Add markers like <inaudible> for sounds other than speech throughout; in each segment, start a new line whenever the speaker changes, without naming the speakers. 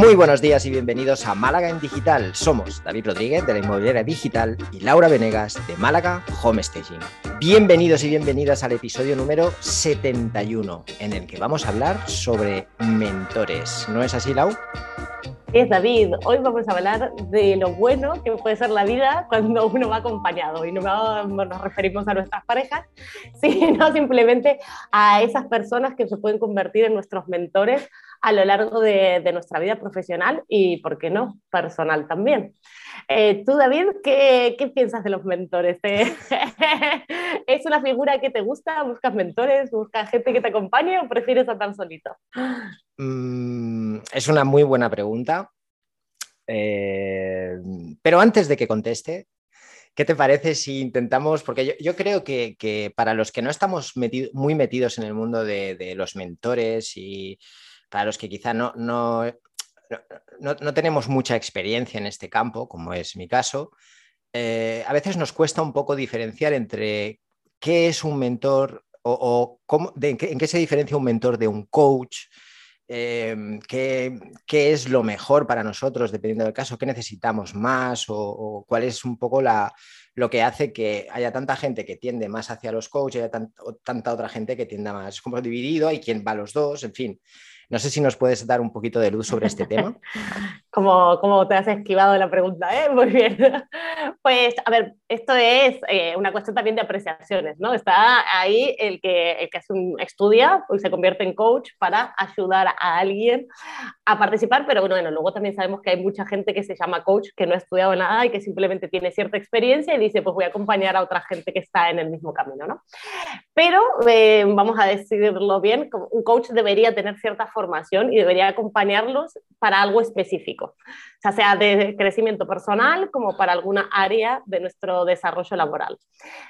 Muy buenos días y bienvenidos a Málaga en Digital. Somos David Rodríguez de la Inmobiliaria Digital y Laura Venegas de Málaga Home Staging. Bienvenidos y bienvenidas al episodio número 71, en el que vamos a hablar sobre mentores. ¿No es así, Lau?
Es David. Hoy vamos a hablar de lo bueno que puede ser la vida cuando uno va acompañado. Y no nos referimos a nuestras parejas, <laughs> sino simplemente a esas personas que se pueden convertir en nuestros mentores a lo largo de, nuestra vida profesional y, ¿por qué no?, personal también. Eh, tú, David, ¿qué, ¿qué, piensas de los mentores? <laughs> ¿Es una figura que te gusta? ¿Buscas mentores? ¿Buscas gente que te acompañe o prefieres estar solito?
Mm, es una muy buena pregunta. Eh, pero antes de que conteste, ¿qué te parece si intentamos, porque yo, creo que, para los que no estamos muy metidos en el mundo de los mentores y para los que quizá no, no, no, tenemos mucha experiencia en este campo, como es mi caso, eh, a veces nos cuesta un poco diferenciar entre qué es un mentor o, en, qué, se diferencia un mentor de un coach, em, qué, es lo mejor para nosotros, dependiendo del caso, qué necesitamos más o, cuál es un poco la, lo que hace que haya tanta gente que tiende más hacia los coaches haya tanta otra gente que tienda más. Como dividido, hay quien va a los dos, en fin. No sé si nos puedes dar un poquito de luz sobre este tema. <laughs>
como, te has esquivado la pregunta, ¿eh? <laughs> Muy bien. Pues, a ver, esto es eh, una cuestión también de apreciaciones, ¿no? Está ahí el que, el que un, estudia y se convierte en coach para ayudar a alguien a participar, pero bueno, luego también sabemos que hay mucha gente que se llama coach que no ha estudiado nada y que simplemente tiene cierta experiencia y dice, pues voy a acompañar a otra gente que está en el mismo camino, ¿no? Pero eh, vamos a decidirlo bien, un coach debería tener cierta formación y debería acompañarlos para algo específico, ya sea de crecimiento personal como para alguna área de nuestro desarrollo laboral.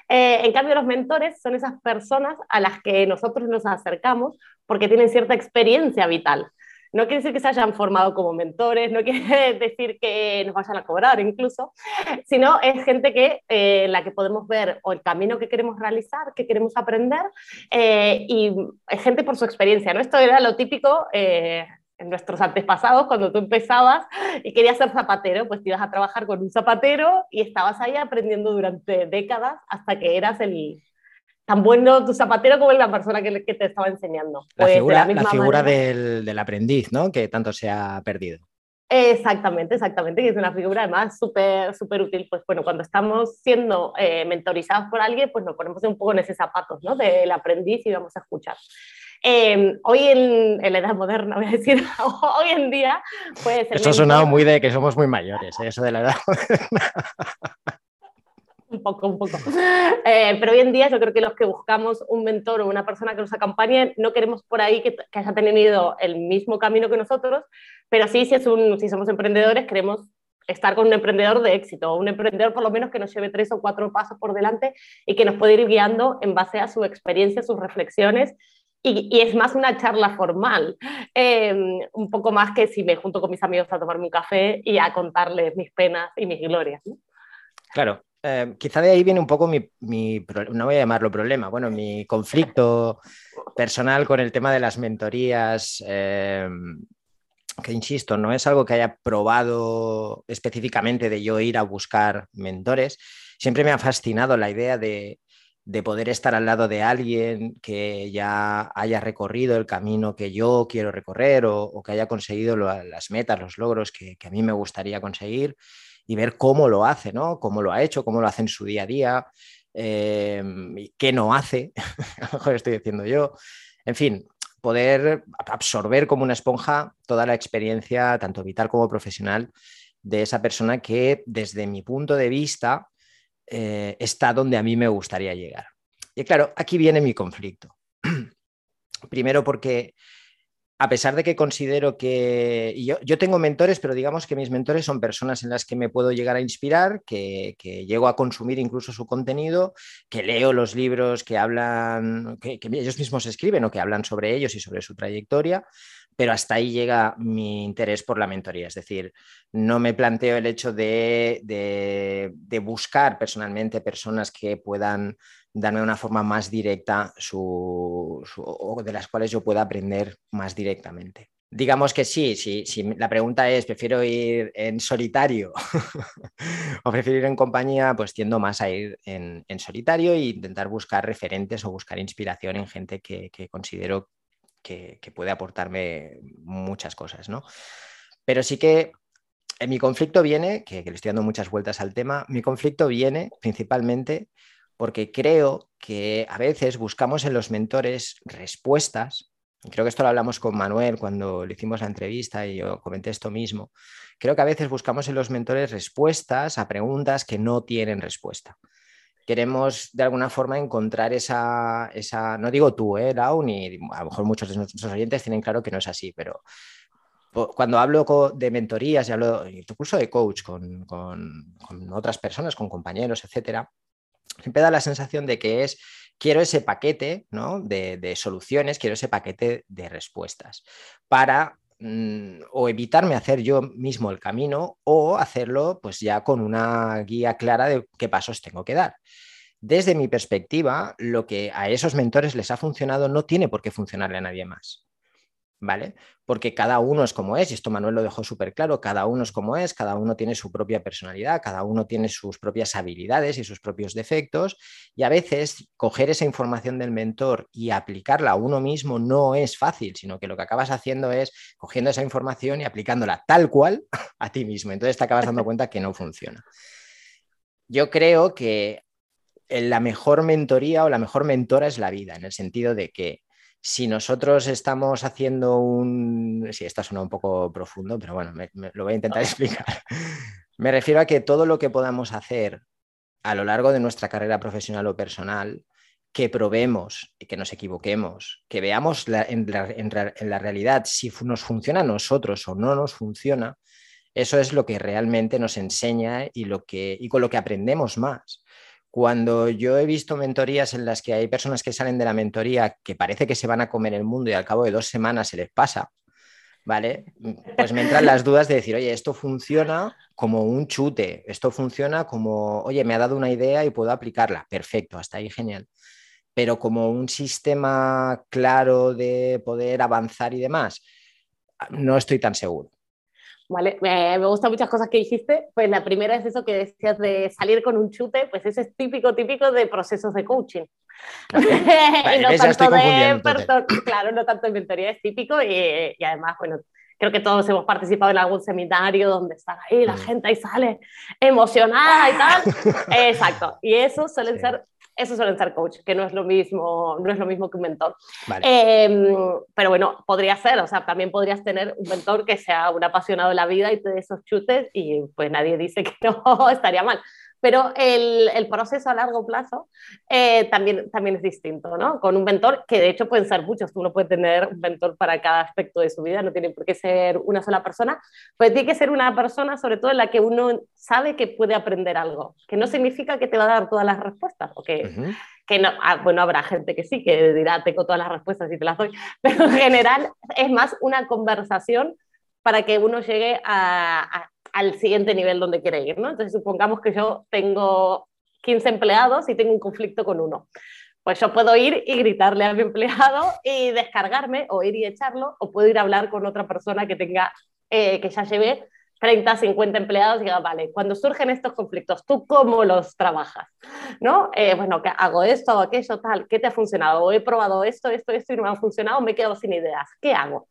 Eh, en cambio, los mentores son esas personas a las que nosotros nos acercamos porque tienen cierta experiencia vital. No quiere decir que se hayan formado como mentores, no <laughs> quiere decir que nos vayan a cobrar incluso, sino es gente que, eh, la que podemos ver o el camino que queremos realizar, que queremos aprender, eh, y gente por su experiencia. ¿no? Esto era lo típico eh, en nuestros antepasados, cuando tú empezabas y querías ser zapatero, pues te ibas a trabajar con un zapatero y estabas ahí aprendiendo durante décadas hasta que eras el, tan bueno tu zapatero como la persona que, te estaba enseñando.
la pues, figura, la figura del, aprendiz, ¿no? Que tanto se ha perdido.
Exactamente, exactamente, que es una figura además súper súper útil. Pues bueno, cuando estamos siendo eh, mentorizados por alguien, pues nos ponemos un poco en ese zapatos, ¿no? Del aprendiz y vamos a escuchar. Em, hoy en, la edad moderna, voy a decir, <laughs> hoy en día, pues...
Esto ha sonado muy de que somos muy mayores, ¿eh? eso de la edad <laughs> moderna.
Poco, un poco. <laughs> Eh, pero hoy en día yo creo que los que buscamos un mentor o una persona que nos acompañe, no queremos por ahí que, que haya tenido el mismo camino que nosotros, pero sí, si, es un, si somos emprendedores, queremos estar con un emprendedor de éxito, un emprendedor por lo menos que nos lleve tres o cuatro pasos por delante y que nos puede ir guiando en base a su experiencia, sus reflexiones. Y, y es más una charla formal, eh, un poco más que si me junto con mis amigos a tomarme un café y a contarles mis penas y mis glorias.
Claro, eh, quizá de ahí viene un poco mi, no voy a llamarlo problema, bueno, mi conflicto personal con el tema de las mentorías, eh, que insisto, no es algo que haya probado específicamente de yo ir a buscar mentores. Siempre me ha fascinado la idea de, poder estar al lado de alguien que ya haya recorrido el camino que yo quiero recorrer o, que haya conseguido las metas, los logros que a mí me gustaría conseguir y ver cómo lo hace, ¿no? Cómo lo ha hecho, cómo lo hace en su día a día, eh, qué no hace, <laughs> a lo mejor estoy diciendo yo. En fin, poder absorber como una esponja toda la experiencia, tanto vital como profesional, de esa persona que desde mi punto de vista eh, está donde a mí me gustaría llegar. Y claro, aquí viene mi conflicto. <clears throat> Primero porque a pesar de que considero que yo, tengo mentores, pero digamos que mis mentores son personas en las que me puedo llegar a inspirar, que, llego a consumir incluso su contenido, que leo los libros que hablan, que, ellos mismos escriben o que hablan sobre ellos y sobre su trayectoria, pero hasta ahí llega mi interés por la mentoría. Es decir, no me planteo el hecho de, de buscar personalmente personas que puedan darme una forma más directa su, o de las cuales yo pueda aprender más directamente. Digamos que sí, sí, sí. La pregunta es, ¿prefiero ir en solitario <laughs> o prefiero ir en compañía? Pues tiendo más a ir en, solitario e intentar buscar referentes o buscar inspiración en gente que, considero que, puede aportarme muchas cosas, ¿no? Pero sí que mi conflicto viene, que, que le estoy dando muchas vueltas al tema, mi conflicto viene principalmente porque creo que a veces buscamos en los mentores respuestas creo que esto lo hablamos con Manuel cuando le hicimos la entrevista y yo comenté esto mismo, creo que a veces buscamos en los mentores respuestas a preguntas que no tienen respuesta. Queremos de alguna forma encontrar esa, esa no digo tú, eh, Lau, ni a lo mejor muchos de nuestros oyentes tienen claro que no es así, pero cuando hablo de mentorías y hablo incluso de coach con, con, con otras personas, con compañeros, etcétera, siempre da la sensación de que es quiero ese paquete de, soluciones, quiero ese paquete de respuestas para mm, o evitarme hacer yo mismo el camino o hacerlo pues ya con una guía clara de qué pasos tengo que dar. Desde mi perspectiva, lo que a esos mentores les ha funcionado no tiene por qué funcionarle a nadie más. ¿Vale? Porque cada uno es como es, y esto Manuel lo dejó súper claro, cada uno es como es, cada uno tiene su propia personalidad, cada uno tiene sus propias habilidades y sus propios defectos, y a veces coger esa información del mentor y aplicarla a uno mismo no es fácil, sino que lo que acabas haciendo es cogiendo esa información y aplicándola tal cual a ti mismo, entonces te acabas dando cuenta que no funciona. Yo creo que la mejor mentoría o la mejor mentora es la vida, en el sentido de que si nosotros estamos haciendo un... Sí, esto suena un poco profundo, pero bueno, lo voy a intentar <laughs> explicar. me refiero a que todo lo que podamos hacer a lo largo de nuestra carrera profesional o personal, que probemos y que nos equivoquemos, que veamos en, la, realidad si nos funciona a nosotros o no nos funciona, eso es lo que realmente nos enseña y, lo que, y con lo que aprendemos más. Cuando yo he visto mentorías en las que hay personas que salen de la mentoría que parece que se van a comer el mundo y al cabo de dos semanas se les pasa, ¿vale? Pues me entran las dudas de decir, oye, esto funciona como un chute, esto funciona como, oye, me ha dado una idea y puedo aplicarla, perfecto, hasta ahí genial. Pero como un sistema claro de poder avanzar y demás, no estoy tan seguro.
¿Vale? Me, me gustan muchas cosas que dijiste. Pues la primera es eso que decías de salir con un chute, pues eso es típico, típico de procesos de coaching. <laughs> y no tanto de <laughs> claro, no tanto de mentoría, es típico y, y, además, bueno, creo que todos hemos participado en algún seminario donde está ahí la mm. gente ahí sale emocionada y tal. <laughs> Exacto. Y eso suelen ser eso suelen ser coach, que no es lo mismo, no es lo mismo que un mentor. Em, pero bueno, podría ser, o sea, también podrías tener un mentor que sea un apasionado de la vida y te dé esos chutes y pues nadie dice que <laughs> no, estaría mal pero el, el, proceso a largo plazo eh, también, también es distinto, ¿no? Con un mentor, que de hecho pueden ser muchos, tú no puedes tener un mentor para cada aspecto de su vida, no tiene por qué ser una sola persona, pues tiene que ser una persona sobre todo en la que uno sabe que puede aprender algo, que no significa que te va a dar todas las respuestas, o que, que no, ah, bueno, habrá gente que sí, que dirá, tengo todas las respuestas y te las doy, <laughs> pero en general es más una conversación para que uno llegue a, al siguiente nivel donde quiere ir, ¿no? Entonces, supongamos que yo tengo 15 empleados y tengo un conflicto con uno. Pues yo puedo ir y gritarle a mi empleado y descargarme, o ir y echarlo, o puedo ir a hablar con otra persona que tenga, eh, que ya lleve 30, 50 empleados y diga, vale, cuando surgen estos conflictos, ¿tú cómo los trabajas? ¿No? Eh, bueno, hago esto, hago aquello, tal, ¿qué te ha funcionado? He probado esto, esto, esto y no me ha funcionado, me he quedado sin ideas, ¿qué hago?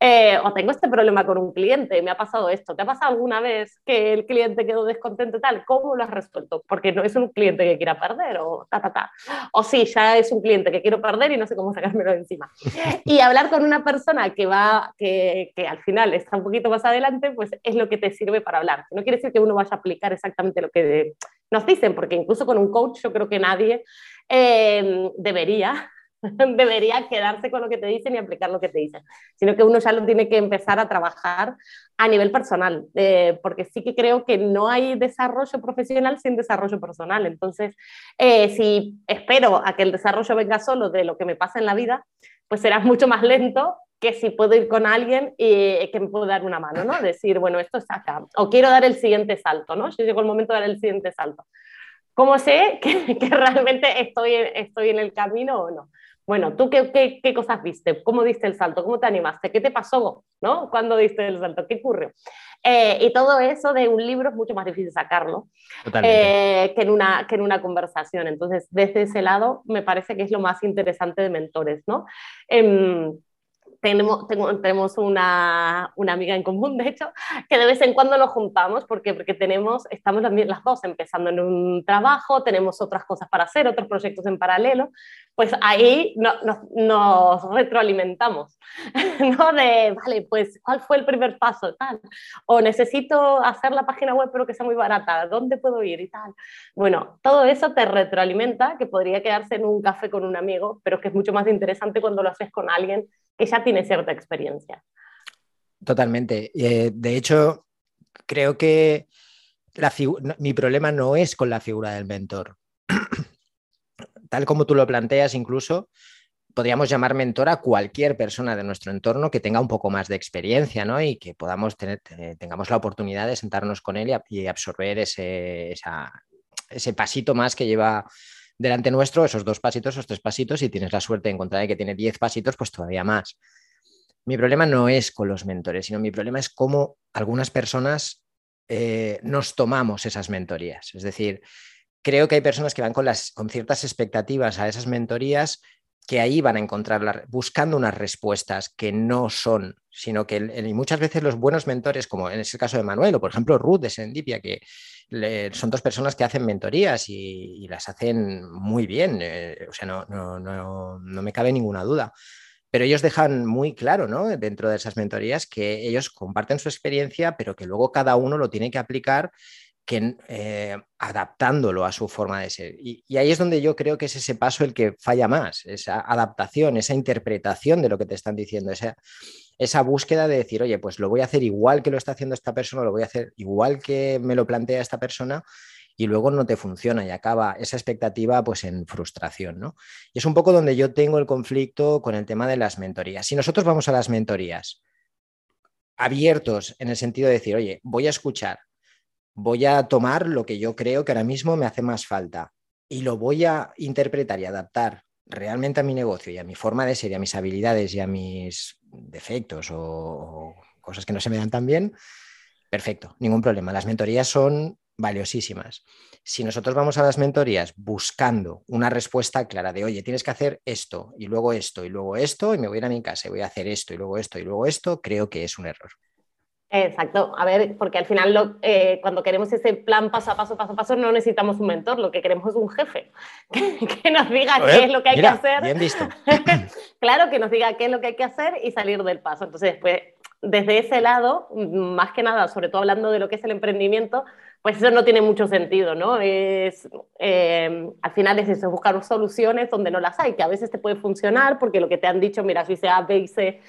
Eh, o tengo este problema con un cliente, me ha pasado esto, ¿te ha pasado alguna vez que el cliente quedó descontento tal? ¿Cómo lo has resuelto? Porque no es un cliente que quiera perder o ta, ta, ta. O sí, ya es un cliente que quiero perder y no sé cómo sacármelo de encima. Y hablar con una persona que va, que, que al final está un poquito más adelante, pues es lo que te sirve para hablar. No quiere decir que uno vaya a aplicar exactamente lo que nos dicen, porque incluso con un coach yo creo que nadie eh, debería <laughs> debería quedarse con lo que te dicen y aplicar lo que te dicen, sino que uno ya lo tiene que empezar a trabajar a nivel personal, eh, porque sí que creo que no hay desarrollo profesional sin desarrollo personal. Entonces, eh, si espero a que el desarrollo venga solo de lo que me pasa en la vida, pues será mucho más lento que si puedo ir con alguien y que me puedo dar una mano, ¿no? Decir, bueno, esto es acá, o quiero dar el siguiente salto, ¿no? Yo llegó el momento de dar el siguiente salto. ¿Cómo sé <laughs> que, que realmente estoy, estoy en el camino o no? Bueno, ¿tú qué, qué, qué, cosas viste? ¿Cómo diste el salto? ¿Cómo te animaste? ¿Qué te pasó? ¿no? ¿Cuándo diste el salto? ¿Qué ocurrió? Eh, y todo eso de un libro es mucho más difícil sacarlo eh, que, en una, que en una conversación. Entonces, desde ese lado, me parece que es lo más interesante de mentores. ¿no? Eh, tenemos, tenemos una, una, amiga en común, de hecho, que de vez en cuando nos juntamos porque, porque tenemos, estamos las dos empezando en un trabajo, tenemos otras cosas para hacer, otros proyectos en paralelo, pues ahí no, nos retroalimentamos, <laughs> ¿no? De, vale, pues, ¿cuál fue el primer paso? Tal. O necesito hacer la página web pero que sea muy barata, ¿dónde puedo ir? Y tal. Bueno, todo eso te retroalimenta, que podría quedarse en un café con un amigo, pero que es mucho más interesante cuando lo haces con alguien que ya tiene cierta experiencia.
Totalmente. Eh, de hecho, creo que mi problema no es con la figura del mentor. <clears throat> Tal como tú lo planteas, incluso podríamos llamar mentor a cualquier persona de nuestro entorno que tenga un poco más de experiencia ¿no? y que podamos tener, tengamos la oportunidad de sentarnos con él y, absorber ese, ese pasito más que lleva delante nuestro, esos dos pasitos, esos tres pasitos, y tienes la suerte de encontrar que tiene diez pasitos, pues todavía más. Mi problema no es con los mentores, sino mi problema es cómo algunas personas eh, nos tomamos esas mentorías. Es decir, creo que hay personas que van con, las, con ciertas expectativas a esas mentorías que ahí van a encontrar buscando unas respuestas que no son, sino que y muchas veces los buenos mentores, como en ese caso de Manuel o por ejemplo Ruth de Sendipia, que son dos personas que hacen mentorías y, las hacen muy bien, eh, o sea, no, no, no, no, me cabe ninguna duda. Pero ellos dejan muy claro, ¿no? Dentro de esas mentorías que ellos comparten su experiencia, pero que luego cada uno lo tiene que aplicar que, eh, adaptándolo a su forma de ser. Y, ahí es donde yo creo que es ese paso el que falla más, esa adaptación, esa interpretación de lo que te están diciendo, esa, esa búsqueda de decir, oye, pues lo voy a hacer igual que lo está haciendo esta persona, lo voy a hacer igual que me lo plantea esta persona y luego no te funciona y acaba esa expectativa pues en frustración, ¿no? Y es un poco donde yo tengo el conflicto con el tema de las mentorías. Si nosotros vamos a las mentorías abiertos en el sentido de decir, oye, voy a escuchar, voy a tomar lo que yo creo que ahora mismo me hace más falta y lo voy a interpretar y adaptar realmente a mi negocio y a mi forma de ser y a mis habilidades y a mis defectos o, cosas que no se me dan tan bien, perfecto, ningún problema. Las mentorías son valiosísimas. Si nosotros vamos a las mentorías buscando una respuesta clara de, oye, tienes que hacer esto y luego esto y luego esto y me voy a ir a mi casa y voy a hacer esto y luego esto y luego esto, creo que es un error.
Exacto, a ver, porque al final eh, cuando queremos ese plan paso a paso, paso a paso, no necesitamos un mentor, lo que queremos es un jefe <laughs> que, nos diga qué es lo que hay que hacer.
Bien visto. <laughs>
claro, que nos diga qué es lo que hay que hacer y salir del paso. Entonces, después, desde ese lado, más que nada, sobre todo hablando de lo que es el emprendimiento, pues eso no tiene mucho sentido, ¿no? Es, eh, al final es eso, buscar soluciones donde no las hay, que a veces te puede funcionar porque lo que te han dicho, mira, si sea A, B y C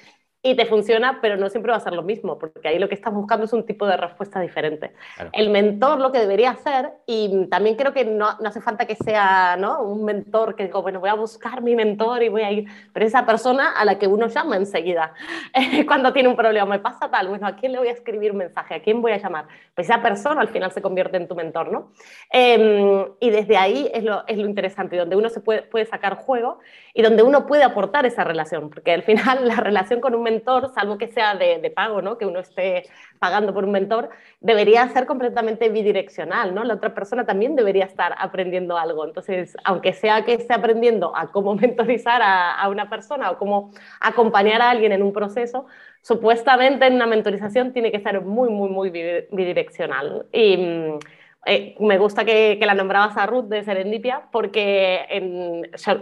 y te funciona, pero no siempre va a ser lo mismo, porque ahí lo que estás buscando es un tipo de respuesta diferente. El mentor lo que debería hacer, y también creo que no, no, hace falta que sea ¿no? un mentor que digo, bueno, voy a buscar mi mentor y voy a ir, pero esa persona a la que uno llama enseguida, <laughs> cuando tiene un problema, me pasa tal, bueno, ¿a quién le voy a escribir un mensaje? ¿A quién voy a llamar? Pues esa persona al final se convierte en tu mentor, ¿no? Em, y desde ahí es lo, es lo interesante, donde uno se puede, puede sacar juego y donde uno puede aportar esa relación, porque al final <laughs> la relación con un mentor, salvo que sea de, pago, ¿no? que uno esté pagando por un mentor, debería ser completamente bidireccional, ¿no? La otra persona también debería estar aprendiendo algo. Entonces, aunque sea que esté aprendiendo a cómo <laughs> mentorizar a, una persona o cómo acompañar a alguien en un proceso, supuestamente en una mentorización tiene que ser muy, muy, muy bidireccional. Y mm, eh, me gusta que, la nombrabas a Ruth de Serendipia, porque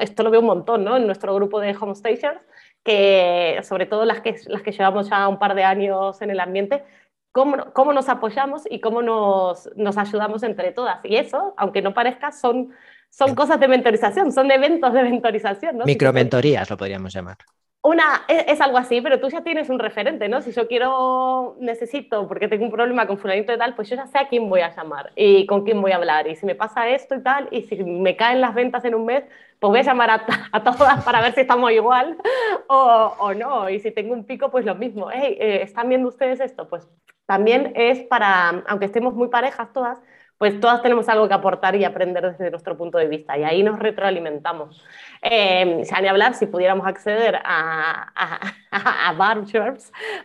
esto lo veo un montón ¿no? en nuestro grupo de home stations, que sobre todo las que, las que llevamos ya un par de años en el ambiente, cómo, cómo nos apoyamos y cómo nos, nos, ayudamos entre todas. Y eso, aunque no parezca, son, son cosas de mentorización, son eventos de mentorización. ¿no?
Micromentorías lo podríamos llamar.
Una, es, algo así, pero tú ya tienes un referente, ¿no? Si yo quiero, necesito, porque tengo un problema con fulanito y tal, pues yo ya sé a quién voy a llamar y con quién voy a hablar. Y si me pasa esto y tal, y si me caen las ventas en un mes, pues voy a llamar a, <laughs> todas para ver si estamos igual <laughs> o, no. Y si tengo un pico, pues lo mismo. Eh, ¿están viendo ustedes esto? Pues también es para, aunque estemos muy parejas todas, pues todas tenemos algo que aportar y aprender desde nuestro punto de vista y ahí nos retroalimentamos. Eh, ni hablar, si pudiéramos acceder a, a, <laughs> a,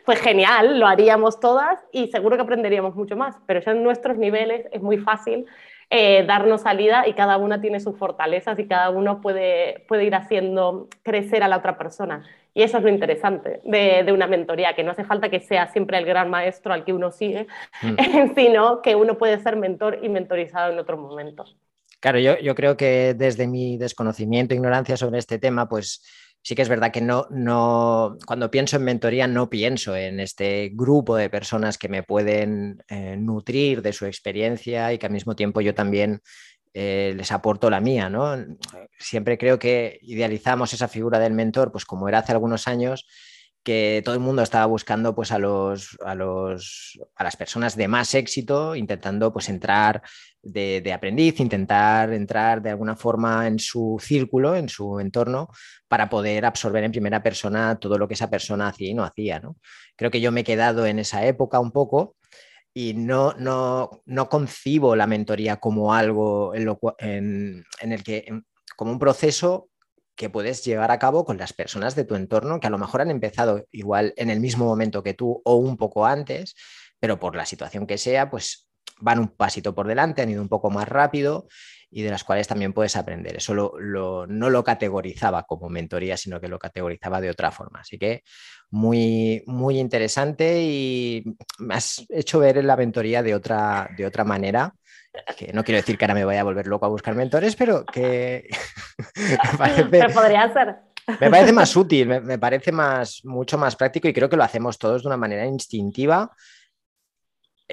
pues genial, lo haríamos todas y seguro que aprenderíamos mucho más, pero ya en nuestros niveles es muy fácil eh, darnos salida y cada una tiene sus fortalezas y cada uno puede, puede ir haciendo crecer a la otra persona. Y eso es lo interesante de, de una mentoría, que no hace falta que sea siempre el gran maestro al que uno sigue, mm. <laughs> sino que uno puede ser mentor y mentorizado en otros momentos.
Claro, yo, yo creo que desde mi desconocimiento e ignorancia sobre este tema, pues sí que es verdad que no, no, cuando pienso en mentoría no pienso en este grupo de personas que me pueden eh, nutrir de su experiencia y que al mismo tiempo yo también eh, les aporto la mía, ¿no? Siempre creo que idealizamos esa figura del mentor, pues como era hace algunos años, que todo el mundo estaba buscando pues a los, a los a las personas de más éxito, intentando pues entrar de, aprendiz, intentar entrar de alguna forma en su círculo, en su entorno, para poder absorber en primera persona todo lo que esa persona hacía y no hacía. ¿no? Creo que yo me he quedado en esa época un poco y no, no, no concibo la mentoría como algo en, en el que, como un proceso que puedes llevar a cabo con las personas de tu entorno que a lo mejor han empezado igual en el mismo momento que tú o un poco antes, pero por la situación que sea, pues van un pasito por delante, han ido un poco más rápido y de las cuales también puedes aprender. Eso lo, no lo categorizaba como mentoría, sino que lo categorizaba de otra forma. Así que muy, muy interesante y me has hecho ver la mentoría de otra, de otra manera que no quiero decir que ahora me vaya a volver loco a buscar mentores, pero que <laughs>
me parece, podría ser.
Me parece más útil, me, parece más, mucho más práctico y creo que lo hacemos todos de una manera instintiva.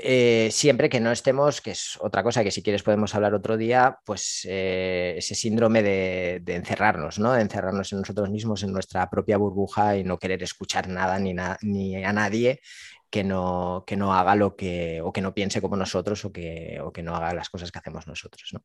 Eh, siempre que no estemos, que es otra cosa que si quieres podemos hablar otro día, pues eh, ese síndrome de, encerrarnos, ¿no? De encerrarnos en nosotros mismos, en nuestra propia burbuja y no querer escuchar nada ni, ni a nadie que no, que no haga lo que, o que no piense como nosotros o que, o que no haga las cosas que hacemos nosotros. ¿no?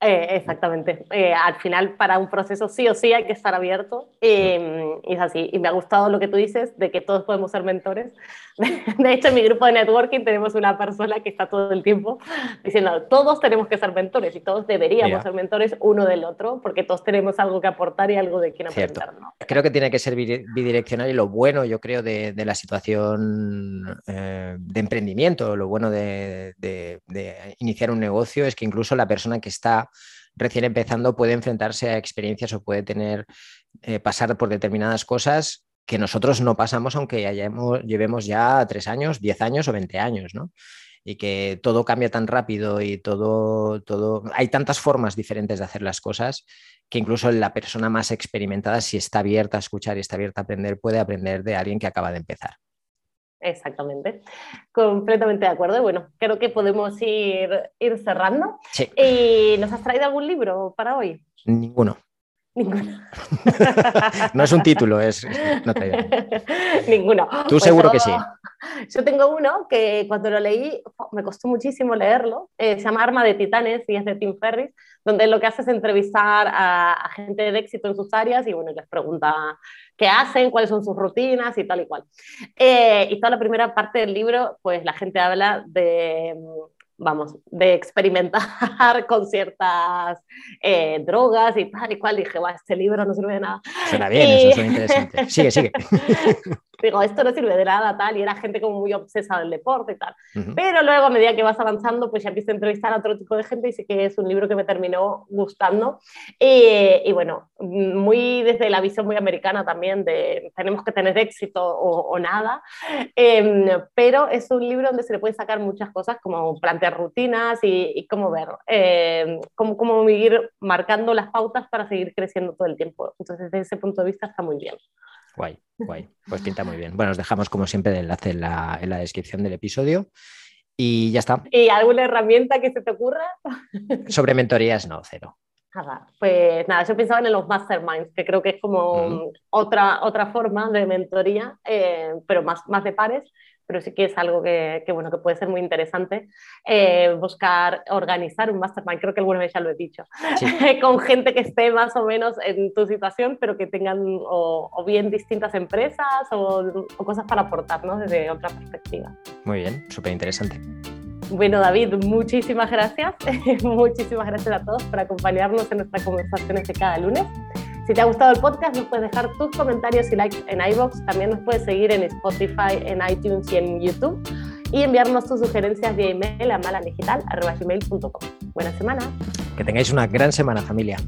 Eh, exactamente. Eh, al final, para un proceso sí o sí hay que estar abierto. Eh, y es así. Y me ha gustado lo que tú dices de que todos podemos ser mentores. <laughs> De hecho, en mi grupo de networking tenemos una persona que está todo el tiempo diciendo, todos tenemos que ser mentores y todos deberíamos ser mentores uno del otro porque todos tenemos algo que aportar y algo de quien aprender.
Creo que tiene que ser bidireccional y lo bueno, yo creo, de, de la situación de emprendimiento, lo bueno de, de iniciar un negocio es que incluso la persona que está recién empezando puede enfrentarse a experiencias o puede tener, eh, pasar por determinadas cosas que nosotros no pasamos aunque hayamos, llevemos ya tres años, diez años o veinte años, ¿no? Y que todo cambia tan rápido y todo, todo, hay tantas formas diferentes de hacer las cosas que incluso la persona más experimentada, si está abierta a escuchar y está abierta a aprender, puede aprender de alguien que acaba de empezar.
Exactamente, completamente de acuerdo. Bueno, creo que podemos ir, ir cerrando. ¿Y nos has traído algún libro para hoy?
Ninguno.
Ninguno. <laughs>
no es un título, es. No <laughs>
Ninguno.
Tú pues seguro que sí.
Yo tengo uno que cuando lo leí me costó muchísimo leerlo. Eh, se llama Arma de Titanes y es de Tim Ferris, donde lo que hace es entrevistar a, gente de éxito en sus áreas y bueno, les pregunta qué hacen, cuáles son sus rutinas y tal y cual. Eh, y toda la primera parte del libro, pues la gente habla de vamos, de experimentar <laughs> con ciertas eh, drogas y tal y cual. Dije, va, este libro no sirve de nada.
Suena bien, eso suena interesante. Sigue, sigue. <laughs>
digo, esto no sirve de nada, tal, y era gente como muy obsesa del deporte y tal. Pero luego, a medida que vas avanzando, pues ya empiezo a entrevistar a otro tipo de gente y sí que es un libro que me terminó gustando. Y, bueno, muy desde la visión muy americana también de tenemos que tener éxito o, nada, em, pero es un libro donde se le puede sacar muchas cosas como plantear rutinas y, cómo ver, em, cómo, cómo ir marcando las pautas para seguir creciendo todo el tiempo. Entonces, desde ese punto de vista está muy bien.
Guay, guay. Pues pinta muy bien. Bueno, os dejamos como siempre el enlace en la, en la descripción del episodio. Y ya está.
¿Y alguna herramienta que se te ocurra?
Sobre mentorías, no, cero.
Nada, pues nada, yo pensaba en los masterminds, que creo que es como otra, otra forma de mentoría, eh, pero más, más de pares, pero sí que es algo que, bueno, que puede ser muy interesante eh, buscar organizar un mastermind, creo que alguna vez ya lo he dicho, <laughs> con gente que esté más o menos en tu situación, pero que tengan o, bien distintas empresas o, cosas para aportar desde otra perspectiva.
Muy bien, súper interesante.
Bueno, David, muchísimas gracias. <laughs> muchísimas gracias a todos por acompañarnos en nuestras conversaciones de cada lunes. Si te ha gustado el podcast, nos puedes dejar tus comentarios y likes en iBox. También nos puedes seguir en Spotify, en iTunes y en YouTube. Y enviarnos tus sugerencias vía email a maladigital.com. Buena semana.
Que tengáis una gran semana, familia.